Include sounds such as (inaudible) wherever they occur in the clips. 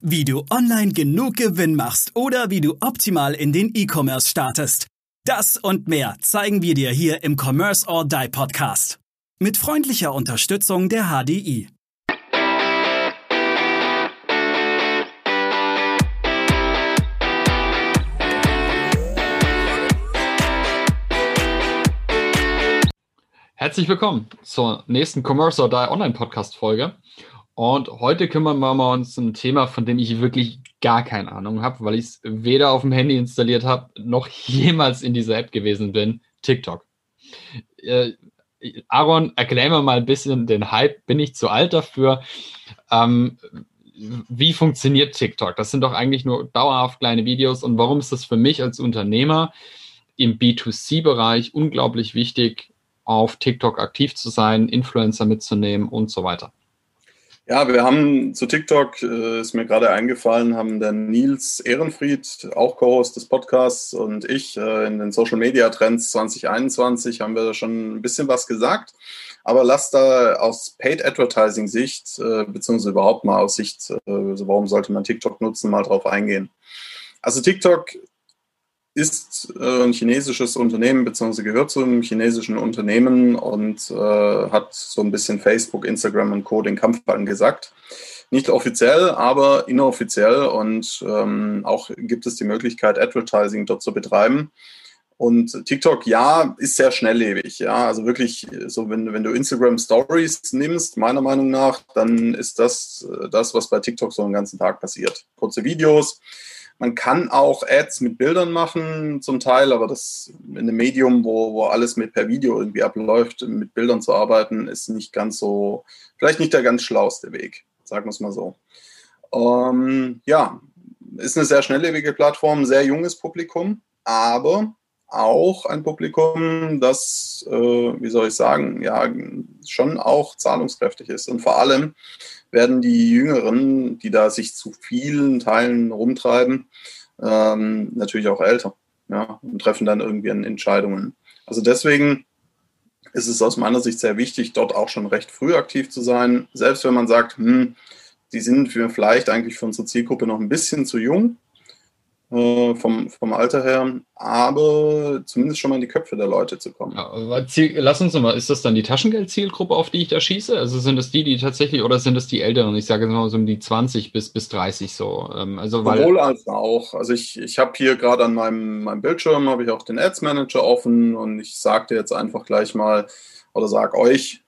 Wie du online genug Gewinn machst oder wie du optimal in den E-Commerce startest. Das und mehr zeigen wir dir hier im Commerce or Die Podcast. Mit freundlicher Unterstützung der HDI. Herzlich willkommen zur nächsten Commerce or Die Online Podcast Folge. Und heute kümmern wir uns um ein Thema, von dem ich wirklich gar keine Ahnung habe, weil ich es weder auf dem Handy installiert habe, noch (laughs) jemals in dieser App gewesen bin, TikTok. Äh, Aaron, erklär mir mal ein bisschen den Hype. Bin ich zu alt dafür? Ähm, wie funktioniert TikTok? Das sind doch eigentlich nur dauerhaft kleine Videos. Und warum ist das für mich als Unternehmer im B2C-Bereich unglaublich wichtig, auf TikTok aktiv zu sein, Influencer mitzunehmen und so weiter? Ja, wir haben zu TikTok, äh, ist mir gerade eingefallen, haben der Nils Ehrenfried, auch Co-Host des Podcasts, und ich äh, in den Social Media Trends 2021 haben wir da schon ein bisschen was gesagt. Aber lass da aus Paid Advertising Sicht, äh, beziehungsweise überhaupt mal aus Sicht, äh, also warum sollte man TikTok nutzen, mal drauf eingehen. Also TikTok ist äh, ein chinesisches Unternehmen beziehungsweise gehört zu einem chinesischen Unternehmen und äh, hat so ein bisschen Facebook, Instagram und Co. den Kampf angesagt. Nicht offiziell, aber inoffiziell und ähm, auch gibt es die Möglichkeit, Advertising dort zu betreiben. Und TikTok, ja, ist sehr schnelllebig. Ja, also wirklich, so wenn, wenn du Instagram Stories nimmst, meiner Meinung nach, dann ist das äh, das, was bei TikTok so den ganzen Tag passiert. Kurze Videos, man kann auch Ads mit Bildern machen, zum Teil, aber das in einem Medium, wo, wo alles mit per Video irgendwie abläuft, mit Bildern zu arbeiten, ist nicht ganz so, vielleicht nicht der ganz schlauste Weg, sagen wir es mal so. Ähm, ja, ist eine sehr schnelllebige Plattform, sehr junges Publikum, aber auch ein Publikum, das, äh, wie soll ich sagen, ja, schon auch zahlungskräftig ist. Und vor allem werden die Jüngeren, die da sich zu vielen Teilen rumtreiben, ähm, natürlich auch älter ja, und treffen dann irgendwie Entscheidungen. Also deswegen ist es aus meiner Sicht sehr wichtig, dort auch schon recht früh aktiv zu sein. Selbst wenn man sagt, hm, die sind für vielleicht eigentlich für unsere Zielgruppe noch ein bisschen zu jung, äh, vom, vom Alter her, aber zumindest schon mal in die Köpfe der Leute zu kommen. Ja, Ziel, lass uns mal, ist das dann die Taschengeldzielgruppe, auf die ich da schieße? Also sind das die, die tatsächlich, oder sind das die Älteren? Ich sage mal so um die 20 bis, bis 30 so. Ähm, also, weil, Sowohl als auch. Also ich, ich habe hier gerade an meinem, meinem Bildschirm, habe ich auch den Ads Manager offen und ich sage dir jetzt einfach gleich mal, oder sag euch,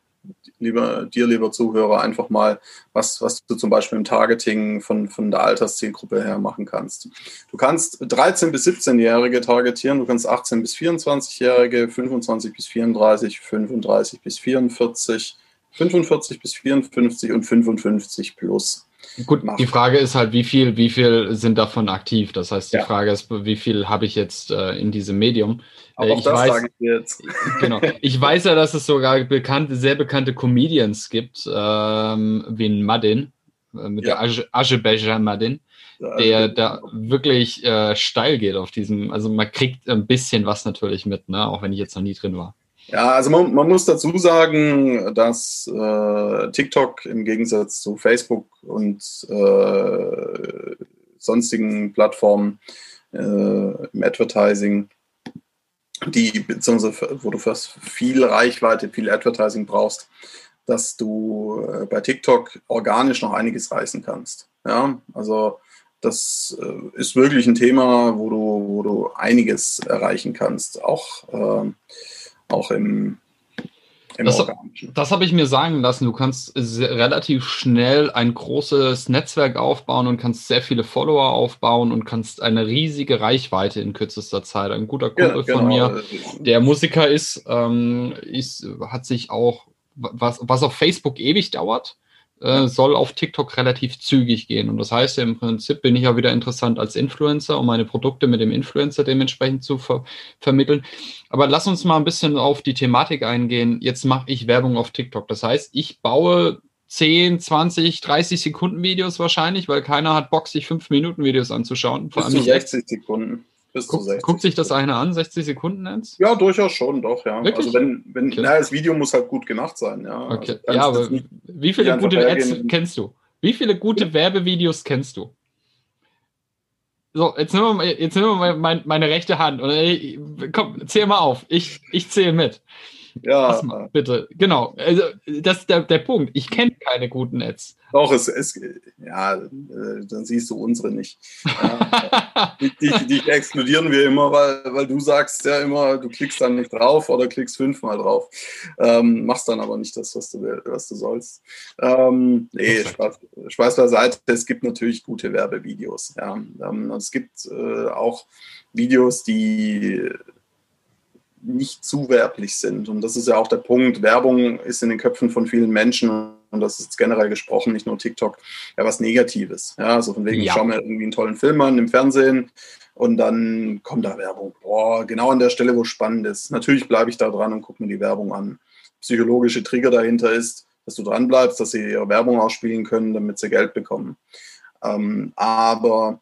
lieber, dir, lieber Zuhörer, einfach mal, was, was du zum Beispiel im Targeting von, von der Alterszielgruppe her machen kannst. Du kannst 13- bis 17-Jährige targetieren, du kannst 18- bis 24-Jährige, 25 bis 34, 35 bis 44, 45 bis 54 und 55 plus. Gut, machen. die Frage ist halt, wie viel, wie viel sind davon aktiv? Das heißt, die ja. Frage ist, wie viel habe ich jetzt äh, in diesem Medium? Äh, ich weiß. (laughs) Genau. Ich weiß ja, dass es sogar bekannte, sehr bekannte Comedians gibt, ähm, wie ein Madin, äh, mit ja. der Azerbaijan Madin, der da wirklich äh, steil geht auf diesem, also man kriegt ein bisschen was natürlich mit, ne? auch wenn ich jetzt noch nie drin war. Ja, also man, man muss dazu sagen, dass äh, TikTok im Gegensatz zu Facebook und äh, sonstigen Plattformen äh, im Advertising, die beziehungsweise wo du fast viel Reichweite, viel Advertising brauchst, dass du äh, bei TikTok organisch noch einiges reißen kannst. Ja, also das äh, ist wirklich ein Thema, wo du, wo du einiges erreichen kannst. Auch äh, auch im, im das, das habe ich mir sagen lassen. Du kannst relativ schnell ein großes Netzwerk aufbauen und kannst sehr viele Follower aufbauen und kannst eine riesige Reichweite in kürzester Zeit. Ein guter Kumpel ja, genau. von mir, der Musiker ist, ähm, ist, hat sich auch, was, was auf Facebook ewig dauert, äh, soll auf TikTok relativ zügig gehen. Und das heißt ja im Prinzip bin ich ja wieder interessant als Influencer, um meine Produkte mit dem Influencer dementsprechend zu ver vermitteln. Aber lass uns mal ein bisschen auf die Thematik eingehen. Jetzt mache ich Werbung auf TikTok. Das heißt, ich baue 10, 20, 30 Sekunden Videos wahrscheinlich, weil keiner hat Bock, sich 5 Minuten Videos anzuschauen. Vor allem 60 Sekunden. Bis Guck, zu 60. Guckt sich das einer an, 60 Sekunden ends? Ja, durchaus schon, doch, ja. Wirklich? Also wenn, wenn, okay. na, das Video muss halt gut gemacht sein, ja. Okay. Also ja, aber wie viele gute Ads kennst du? Wie viele gute ja. Werbevideos kennst du? So, jetzt nehmen wir, mal, jetzt nehmen wir mal mein, meine rechte Hand. Ey, komm, zähl mal auf. Ich, ich zähle mit. Ja. Mal, bitte. Genau. Also, das ist der, der Punkt. Ich kenne keine guten Ads. Doch, es, es ja, äh, dann siehst du unsere nicht. Ja, die, die, die, exkludieren wir immer, weil, weil du sagst ja immer, du klickst dann nicht drauf oder klickst fünfmal drauf. Ähm, machst dann aber nicht das, was du, was du sollst. Ähm, nee, Spaß, Spaß beiseite. Es gibt natürlich gute Werbevideos. Ja. Ähm, es gibt äh, auch Videos, die nicht zu werblich sind. Und das ist ja auch der Punkt. Werbung ist in den Köpfen von vielen Menschen, und das ist generell gesprochen, nicht nur TikTok, ja was Negatives. Ja, also von wegen, ja. ich schaue mir irgendwie einen tollen Film an im Fernsehen und dann kommt da Werbung. Boah, genau an der Stelle, wo spannend ist. Natürlich bleibe ich da dran und gucke mir die Werbung an. Psychologische Trigger dahinter ist, dass du dran bleibst, dass sie ihre Werbung ausspielen können, damit sie Geld bekommen. Ähm, aber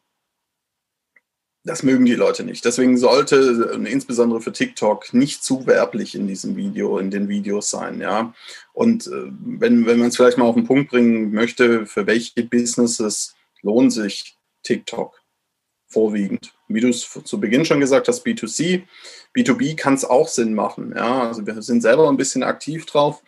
das mögen die Leute nicht. Deswegen sollte insbesondere für TikTok nicht zu werblich in diesem Video, in den Videos sein, ja. Und äh, wenn, wenn man es vielleicht mal auf den Punkt bringen möchte, für welche Businesses lohnt sich TikTok vorwiegend? Wie du es zu Beginn schon gesagt hast, B2C, B2B kann es auch Sinn machen. Ja, also wir sind selber ein bisschen aktiv drauf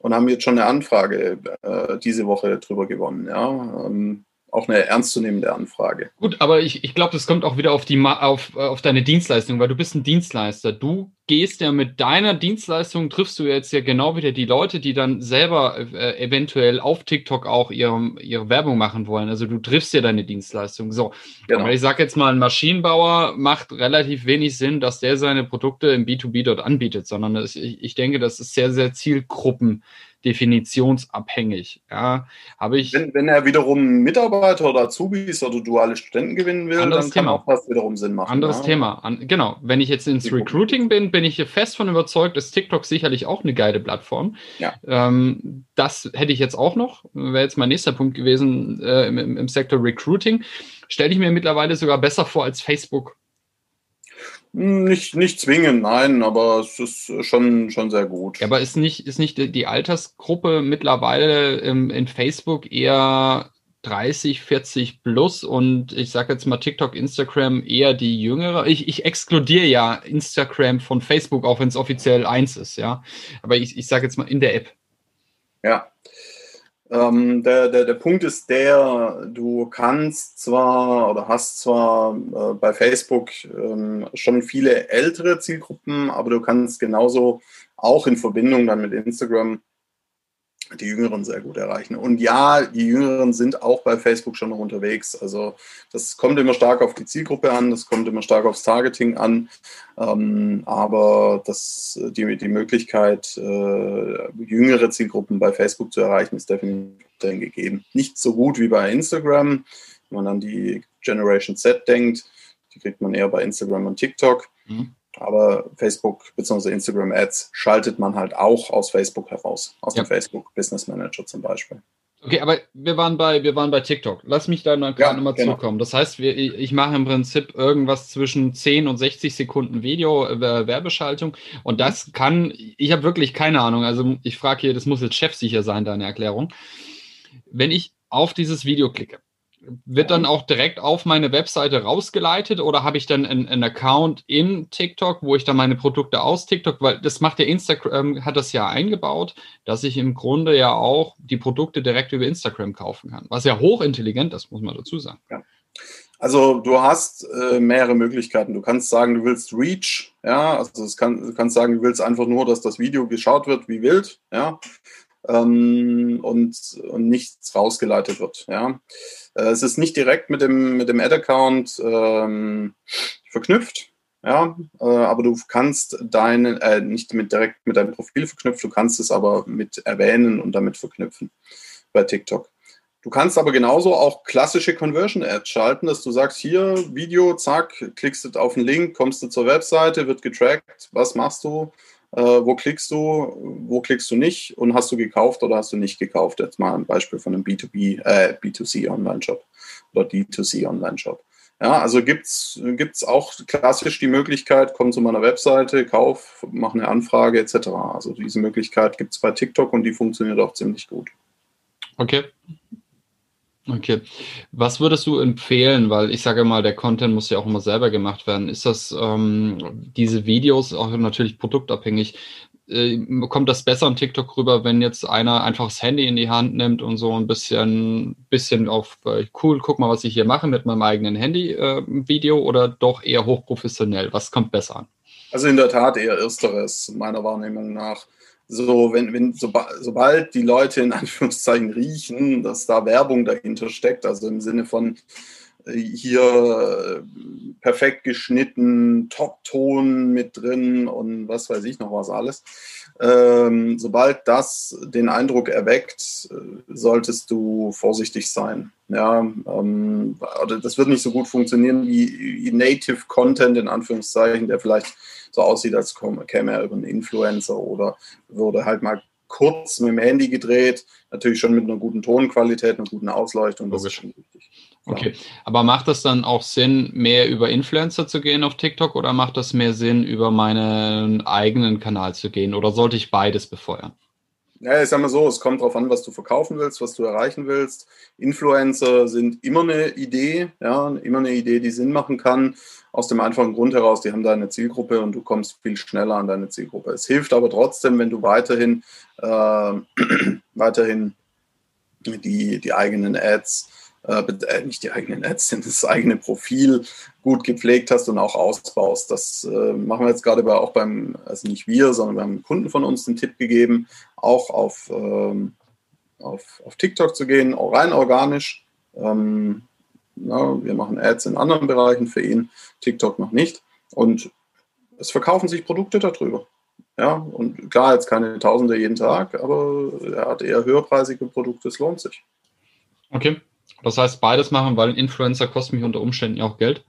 und haben jetzt schon eine Anfrage äh, diese Woche drüber gewonnen. Ja, ähm, auch eine ernstzunehmende Anfrage. Gut, aber ich, ich glaube, das kommt auch wieder auf, die, auf, auf deine Dienstleistung, weil du bist ein Dienstleister. Du gehst ja mit deiner Dienstleistung, triffst du jetzt ja genau wieder die Leute, die dann selber äh, eventuell auf TikTok auch ihre, ihre Werbung machen wollen. Also du triffst ja deine Dienstleistung. So, genau. aber ich sage jetzt mal, ein Maschinenbauer macht relativ wenig Sinn, dass der seine Produkte im B2B dort anbietet, sondern ich, ich denke, das ist sehr, sehr Zielgruppen definitionsabhängig. Ja, habe ich. Wenn, wenn er wiederum Mitarbeiter oder Azubis oder duale Studenten gewinnen will, dann kann auch das wiederum Sinn machen. Anderes ja. Thema. An, genau. Wenn ich jetzt ins Recruiting bin, bin ich hier fest von überzeugt, ist TikTok sicherlich auch eine geile Plattform. Ja. Ähm, das hätte ich jetzt auch noch. Wäre jetzt mein nächster Punkt gewesen äh, im, im Sektor Recruiting. Stelle ich mir mittlerweile sogar besser vor als Facebook. Nicht, nicht zwingend, nein, aber es ist schon, schon sehr gut. Ja, aber ist nicht, ist nicht die Altersgruppe mittlerweile im, in Facebook eher 30, 40 plus und ich sage jetzt mal TikTok, Instagram eher die jüngere. Ich, ich exkludiere ja Instagram von Facebook, auch wenn es offiziell eins ist, ja. Aber ich, ich sage jetzt mal in der App. Ja, ähm, der, der, der Punkt ist der, du kannst zwar oder hast zwar äh, bei Facebook ähm, schon viele ältere Zielgruppen, aber du kannst genauso auch in Verbindung dann mit Instagram die Jüngeren sehr gut erreichen. Und ja, die Jüngeren sind auch bei Facebook schon noch unterwegs. Also das kommt immer stark auf die Zielgruppe an, das kommt immer stark aufs Targeting an. Ähm, aber das, die, die Möglichkeit, äh, jüngere Zielgruppen bei Facebook zu erreichen, ist definitiv gegeben. Nicht so gut wie bei Instagram. Wenn man an die Generation Z denkt, die kriegt man eher bei Instagram und TikTok. Mhm. Aber Facebook bzw. Instagram Ads schaltet man halt auch aus Facebook heraus, aus ja. dem Facebook Business Manager zum Beispiel. Okay, aber wir waren bei, wir waren bei TikTok. Lass mich da noch ja, nochmal genau. zukommen. Das heißt, wir, ich mache im Prinzip irgendwas zwischen 10 und 60 Sekunden Video äh, Werbeschaltung und das kann, ich habe wirklich keine Ahnung. Also ich frage hier, das muss jetzt chefsicher sein, deine Erklärung. Wenn ich auf dieses Video klicke, wird dann auch direkt auf meine Webseite rausgeleitet oder habe ich dann einen, Account in TikTok, wo ich dann meine Produkte aus TikTok, weil das macht ja Instagram, hat das ja eingebaut, dass ich im Grunde ja auch die Produkte direkt über Instagram kaufen kann. Was ja hochintelligent ist, muss man dazu sagen. Ja. Also du hast äh, mehrere Möglichkeiten. Du kannst sagen, du willst Reach, ja, also kann, du kannst sagen, du willst einfach nur, dass das Video geschaut wird wie wild, ja ähm, und, und nichts rausgeleitet wird. Ja. Äh, es ist nicht direkt mit dem, mit dem Ad-Account ähm, verknüpft. Ja, äh, aber du kannst deinen, äh, nicht mit direkt mit deinem Profil verknüpft, du kannst es aber mit erwähnen und damit verknüpfen bei TikTok. Du kannst aber genauso auch klassische Conversion Ads schalten, dass du sagst, hier Video, zack, klickst du auf den Link, kommst du zur Webseite, wird getrackt, was machst du, äh, wo klickst du, wo klickst du nicht und hast du gekauft oder hast du nicht gekauft? Jetzt mal ein Beispiel von einem B2B, äh, B2C Online-Shop oder D2C Online-Shop. Ja, also gibt es auch klassisch die Möglichkeit, komm zu meiner Webseite, kauf, mach eine Anfrage etc. Also diese Möglichkeit gibt es bei TikTok und die funktioniert auch ziemlich gut. Okay. Okay. Was würdest du empfehlen? Weil ich sage mal, der Content muss ja auch immer selber gemacht werden. Ist das ähm, diese Videos auch natürlich produktabhängig? Äh, kommt das besser an TikTok rüber, wenn jetzt einer einfach das Handy in die Hand nimmt und so ein bisschen, bisschen auf äh, cool, guck mal, was ich hier mache mit meinem eigenen Handy-Video äh, oder doch eher hochprofessionell? Was kommt besser an? Also in der Tat eher Ersteres, meiner Wahrnehmung nach. So, wenn, wenn, soba sobald die Leute in Anführungszeichen riechen, dass da Werbung dahinter steckt, also im Sinne von, hier äh, perfekt geschnitten, Top-Ton mit drin und was weiß ich noch was alles. Ähm, sobald das den Eindruck erweckt, äh, solltest du vorsichtig sein. Ja, ähm, das wird nicht so gut funktionieren wie Native Content in Anführungszeichen, der vielleicht so aussieht, als käme er über einen Influencer oder würde halt mal kurz mit dem Handy gedreht, natürlich schon mit einer guten Tonqualität, einer guten Ausleuchtung. Das ist schon wichtig. Okay, aber macht das dann auch Sinn, mehr über Influencer zu gehen auf TikTok oder macht das mehr Sinn, über meinen eigenen Kanal zu gehen oder sollte ich beides befeuern? Ja, ich sag mal so, es kommt darauf an, was du verkaufen willst, was du erreichen willst. Influencer sind immer eine Idee, ja, immer eine Idee, die Sinn machen kann. Aus dem einfachen Grund heraus, die haben deine Zielgruppe und du kommst viel schneller an deine Zielgruppe. Es hilft aber trotzdem, wenn du weiterhin, äh, (clears throat) weiterhin die, die eigenen Ads äh, äh, nicht die eigenen Ads, das eigene Profil gut gepflegt hast und auch ausbaust. Das äh, machen wir jetzt gerade bei, auch beim, also nicht wir, sondern beim Kunden von uns den Tipp gegeben, auch auf, ähm, auf, auf TikTok zu gehen, rein organisch. Ähm, na, wir machen Ads in anderen Bereichen für ihn, TikTok noch nicht. Und es verkaufen sich Produkte darüber. Ja, und klar, jetzt keine Tausende jeden Tag, aber er hat eher höherpreisige Produkte, es lohnt sich. Okay. Das heißt, beides machen, weil Influencer kosten mich unter Umständen ja auch Geld.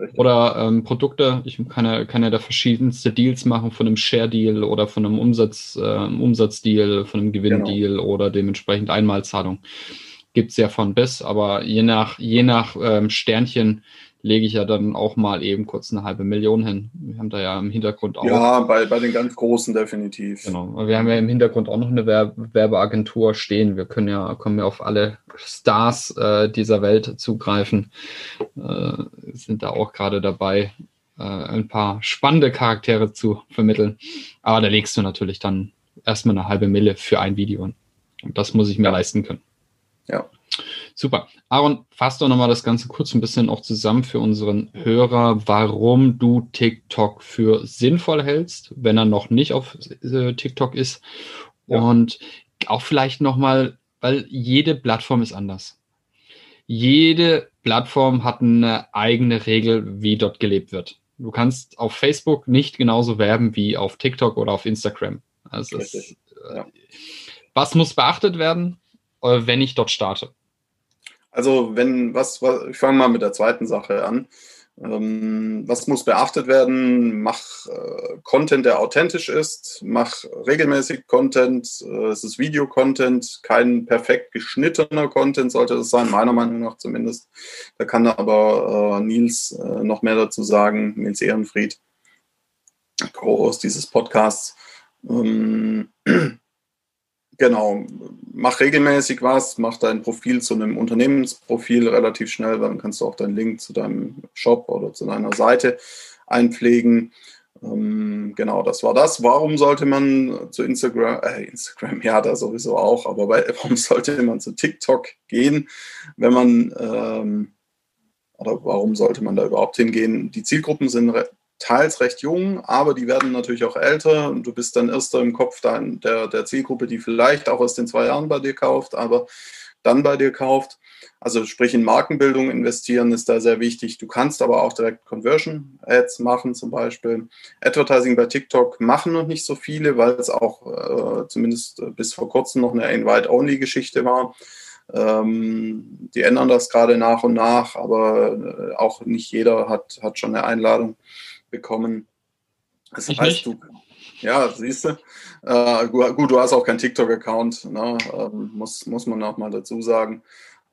Richtig. Oder ähm, Produkte, ich kann ja, kann ja da verschiedenste Deals machen, von einem Share-Deal oder von einem Umsatz, äh, Umsatzdeal, von einem Gewinndeal genau. oder dementsprechend Einmalzahlung. Gibt es ja von bis, aber je nach, je nach ähm, Sternchen lege ich ja dann auch mal eben kurz eine halbe Million hin. Wir haben da ja im Hintergrund auch. Ja, bei, bei den ganz Großen definitiv. Genau. Wir haben ja im Hintergrund auch noch eine Werbeagentur stehen. Wir können ja, können ja auf alle Stars äh, dieser Welt zugreifen. Äh, sind da auch gerade dabei, äh, ein paar spannende Charaktere zu vermitteln. Aber da legst du natürlich dann erstmal eine halbe Mille für ein Video. Und das muss ich mir ja. leisten können. Ja. Super. Aaron, fass doch nochmal das Ganze kurz ein bisschen auch zusammen für unseren Hörer, warum du TikTok für sinnvoll hältst, wenn er noch nicht auf äh, TikTok ist. Ja. Und auch vielleicht nochmal, weil jede Plattform ist anders. Jede Plattform hat eine eigene Regel, wie dort gelebt wird. Du kannst auf Facebook nicht genauso werben wie auf TikTok oder auf Instagram. Also ist, äh, ja. Was muss beachtet werden, äh, wenn ich dort starte? Also wenn, was, was ich fange mal mit der zweiten Sache an. Ähm, was muss beachtet werden? Mach äh, Content, der authentisch ist. Mach regelmäßig Content. Äh, es ist Video-Content, kein perfekt geschnittener Content sollte das sein, meiner Meinung nach zumindest. Da kann aber äh, Nils äh, noch mehr dazu sagen, Nils Ehrenfried, Co-Host dieses Podcasts. Ähm, Genau, mach regelmäßig was, mach dein Profil zu einem Unternehmensprofil relativ schnell, dann kannst du auch deinen Link zu deinem Shop oder zu deiner Seite einpflegen. Ähm, genau, das war das. Warum sollte man zu Instagram, äh, Instagram, ja, da sowieso auch, aber bei, (laughs) warum sollte man zu TikTok gehen, wenn man, ähm, oder warum sollte man da überhaupt hingehen? Die Zielgruppen sind teils recht jung, aber die werden natürlich auch älter und du bist dann erster im Kopf dein, der, der Zielgruppe, die vielleicht auch aus den zwei Jahren bei dir kauft, aber dann bei dir kauft. Also sprich in Markenbildung investieren ist da sehr wichtig. Du kannst aber auch direkt Conversion Ads machen zum Beispiel. Advertising bei TikTok machen noch nicht so viele, weil es auch äh, zumindest bis vor kurzem noch eine Invite-Only-Geschichte war. Ähm, die ändern das gerade nach und nach, aber äh, auch nicht jeder hat, hat schon eine Einladung bekommen. Das ich heißt, nicht. du, ja, siehst du. Äh, gut, du hast auch keinen TikTok-Account, ne? ähm, muss, muss man auch mal dazu sagen.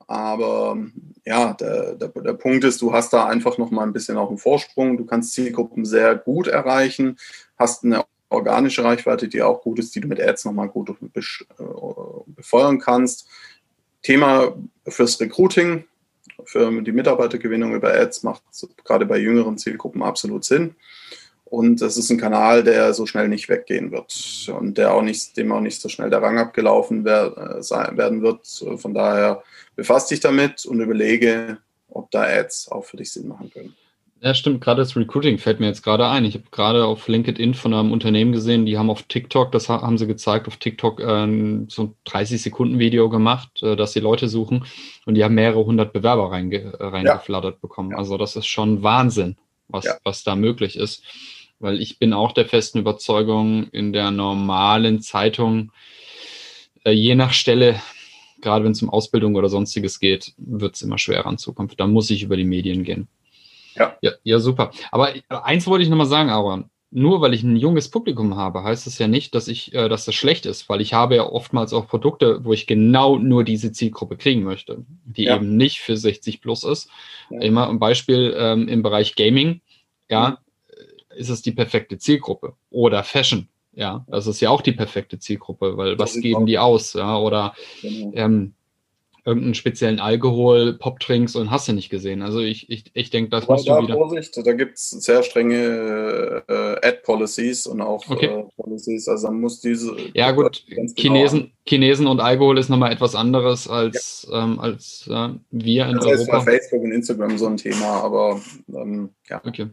Aber ja, der, der, der Punkt ist, du hast da einfach noch mal ein bisschen auch einen Vorsprung. Du kannst Zielgruppen sehr gut erreichen, hast eine organische Reichweite, die auch gut ist, die du mit Ads nochmal gut äh, befeuern kannst. Thema fürs Recruiting, für die Mitarbeitergewinnung über Ads macht gerade bei jüngeren Zielgruppen absolut Sinn. Und es ist ein Kanal, der so schnell nicht weggehen wird und der auch nicht, dem auch nicht so schnell der Rang abgelaufen äh, werden wird. Von daher befasst dich damit und überlege, ob da Ads auch für dich Sinn machen können. Ja, stimmt. Gerade das Recruiting fällt mir jetzt gerade ein. Ich habe gerade auf LinkedIn von einem Unternehmen gesehen, die haben auf TikTok, das haben sie gezeigt, auf TikTok äh, so ein 30 Sekunden Video gemacht, äh, dass sie Leute suchen und die haben mehrere hundert Bewerber reinge äh, reingeflattert ja. bekommen. Ja. Also das ist schon Wahnsinn, was, ja. was da möglich ist weil ich bin auch der festen Überzeugung, in der normalen Zeitung, äh, je nach Stelle, gerade wenn es um Ausbildung oder sonstiges geht, wird es immer schwerer in Zukunft. Da muss ich über die Medien gehen. Ja. Ja, ja super. Aber eins wollte ich nochmal sagen, Aaron. Nur weil ich ein junges Publikum habe, heißt es ja nicht, dass ich, äh, dass das schlecht ist, weil ich habe ja oftmals auch Produkte, wo ich genau nur diese Zielgruppe kriegen möchte, die ja. eben nicht für 60 plus ist. Ja. Immer ein Beispiel ähm, im Bereich Gaming. Ja, mhm ist es die perfekte Zielgruppe. Oder Fashion, ja, das ist ja auch die perfekte Zielgruppe, weil was geben die aus, ja, oder genau. ähm, irgendeinen speziellen Alkohol, Popdrinks und hast du nicht gesehen. Also ich, ich, ich denke, das musst da du wieder... Vorsicht, da gibt es sehr strenge äh, Ad-Policies und auch okay. äh, Policies, also man muss diese... Ja gut, genau Chinesen, genau Chinesen und Alkohol ist nochmal etwas anderes als, ja. ähm, als äh, wir in das Europa. Das ist bei Facebook und Instagram so ein Thema, aber ähm, ja. Okay.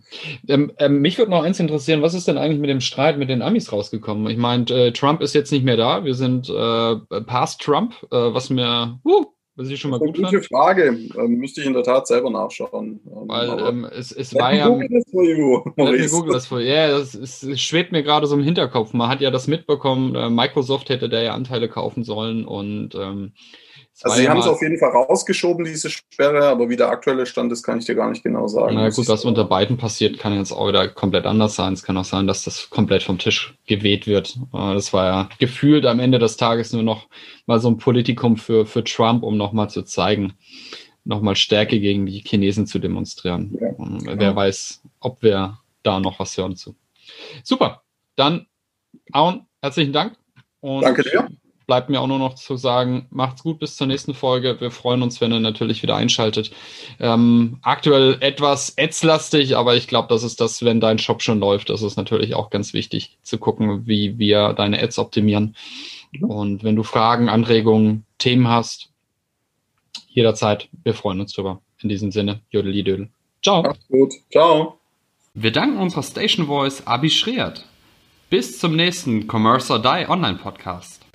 Ähm, ähm, mich würde noch eins interessieren, was ist denn eigentlich mit dem Streit mit den Amis rausgekommen? Ich meine, äh, Trump ist jetzt nicht mehr da, wir sind äh, past Trump, äh, was mir... Uh, was ich schon mal gut gute fand. Frage. Ähm, müsste ich in der Tat selber nachschauen. Ähm, Weil ähm, es, es war ja. Google das for you, Google das for Ja, das, ist, es schwebt mir gerade so im Hinterkopf. Man hat ja das mitbekommen, äh, Microsoft hätte da ja Anteile kaufen sollen und ähm, also sie haben es auf jeden Fall rausgeschoben, diese Sperre, aber wie der aktuelle Stand ist, kann ich dir gar nicht genau sagen. Na gut, was unter beiden passiert, kann jetzt auch wieder komplett anders sein. Es kann auch sein, dass das komplett vom Tisch geweht wird. Äh, das war ja gefühlt am Ende des Tages nur noch mal so ein Politikum für, für Trump, um nochmal zu zeigen, nochmal Stärke gegen die Chinesen zu demonstrieren. Ja, genau. Wer weiß, ob wir da noch was hören zu. Super. Dann, Aun, herzlichen Dank. Danke dir bleibt mir auch nur noch zu sagen, macht's gut bis zur nächsten Folge. Wir freuen uns, wenn ihr natürlich wieder einschaltet. Ähm, aktuell etwas ads-lastig, aber ich glaube, das ist das, wenn dein Shop schon läuft, das ist natürlich auch ganz wichtig zu gucken, wie wir deine Ads optimieren. Und wenn du Fragen, Anregungen, Themen hast, jederzeit, wir freuen uns drüber. In diesem Sinne, Jodeli Dödel. Ciao. Macht's gut. Ciao. Wir danken unserer Station Voice Abi Schreert. Bis zum nächsten Commerce or Die Online Podcast.